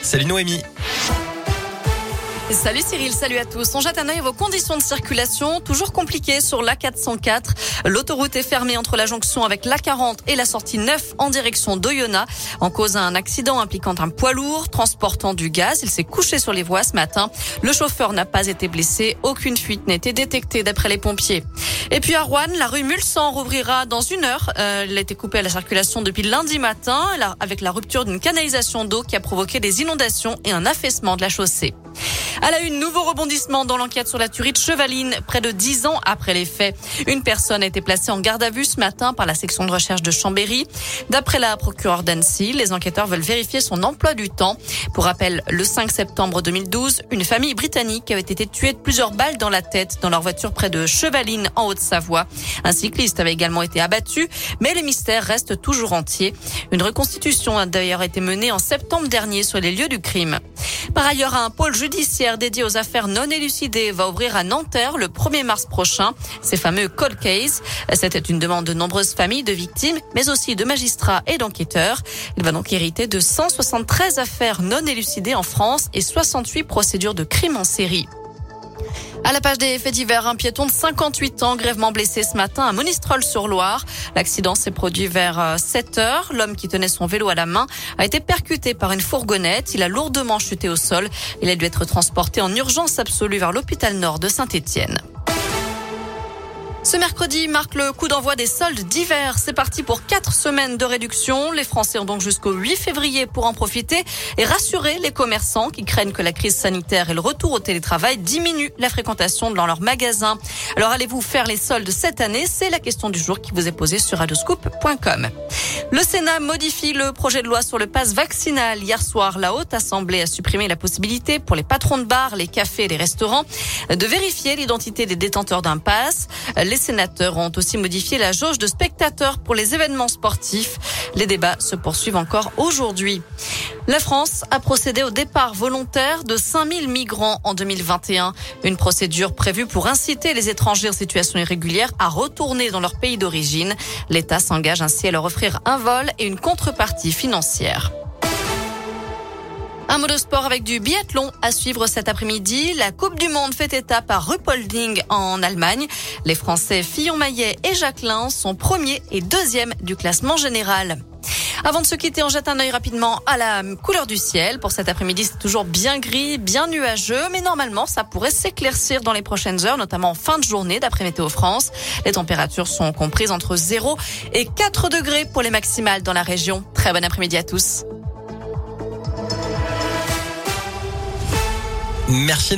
Salut Noémie. Salut Cyril, salut à tous. On jette un œil vos conditions de circulation, toujours compliquées sur l'A404. L'autoroute est fermée entre la jonction avec l'A40 et la sortie 9 en direction d'Oyonnax. En cause d'un accident impliquant un poids lourd transportant du gaz. Il s'est couché sur les voies ce matin. Le chauffeur n'a pas été blessé. Aucune fuite n'a été détectée d'après les pompiers. Et puis à Rouen, la rue Mulsan rouvrira dans une heure. Euh, elle a été coupée à la circulation depuis lundi matin avec la rupture d'une canalisation d'eau qui a provoqué des inondations et un affaissement de la chaussée. À la une, nouveau rebondissement dans l'enquête sur la tuerie de Chevaline, près de dix ans après les faits. Une personne a été placée en garde à vue ce matin par la section de recherche de Chambéry. D'après la procureure d'Annecy, les enquêteurs veulent vérifier son emploi du temps. Pour rappel, le 5 septembre 2012, une famille britannique avait été tuée de plusieurs balles dans la tête dans leur voiture près de Chevaline, en Haute-Savoie. Un cycliste avait également été abattu, mais le mystère reste toujours entier. Une reconstitution a d'ailleurs été menée en septembre dernier sur les lieux du crime. Par ailleurs, un pôle judiciaire dédié aux affaires non élucidées va ouvrir à Nanterre le 1er mars prochain. Ces fameux cold cases. C'était une demande de nombreuses familles de victimes, mais aussi de magistrats et d'enquêteurs. Il va donc hériter de 173 affaires non élucidées en France et 68 procédures de crimes en série. À la page des faits divers, un piéton de 58 ans grèvement blessé ce matin à Monistrol-sur-Loire. L'accident s'est produit vers 7 euh, heures. L'homme qui tenait son vélo à la main a été percuté par une fourgonnette. Il a lourdement chuté au sol. Il a dû être transporté en urgence absolue vers l'hôpital nord de Saint-Étienne. Ce mercredi marque le coup d'envoi des soldes d'hiver. C'est parti pour quatre semaines de réduction. Les Français ont donc jusqu'au 8 février pour en profiter et rassurer les commerçants qui craignent que la crise sanitaire et le retour au télétravail diminuent la fréquentation dans leurs magasins. Alors allez-vous faire les soldes cette année? C'est la question du jour qui vous est posée sur radioscoop.com. Le Sénat modifie le projet de loi sur le pass vaccinal. Hier soir, la Haute Assemblée a supprimé la possibilité pour les patrons de bars, les cafés et les restaurants de vérifier l'identité des détenteurs d'un pass. Les sénateurs ont aussi modifié la jauge de spectateurs pour les événements sportifs. Les débats se poursuivent encore aujourd'hui. La France a procédé au départ volontaire de 5000 migrants en 2021. Une procédure prévue pour inciter les étrangers en situation irrégulière à retourner dans leur pays d'origine. L'État s'engage ainsi à leur offrir un vol et une contrepartie financière. Un mot de sport avec du biathlon à suivre cet après-midi. La Coupe du Monde fait étape à Ruppolding en Allemagne. Les Français Fillon-Maillet et Jacquelin sont premiers et deuxièmes du classement général. Avant de se quitter, on jette un œil rapidement à la couleur du ciel. Pour cet après-midi, c'est toujours bien gris, bien nuageux, mais normalement, ça pourrait s'éclaircir dans les prochaines heures, notamment en fin de journée, d'après Météo France. Les températures sont comprises entre 0 et 4 degrés pour les maximales dans la région. Très bon après-midi à tous. Merci.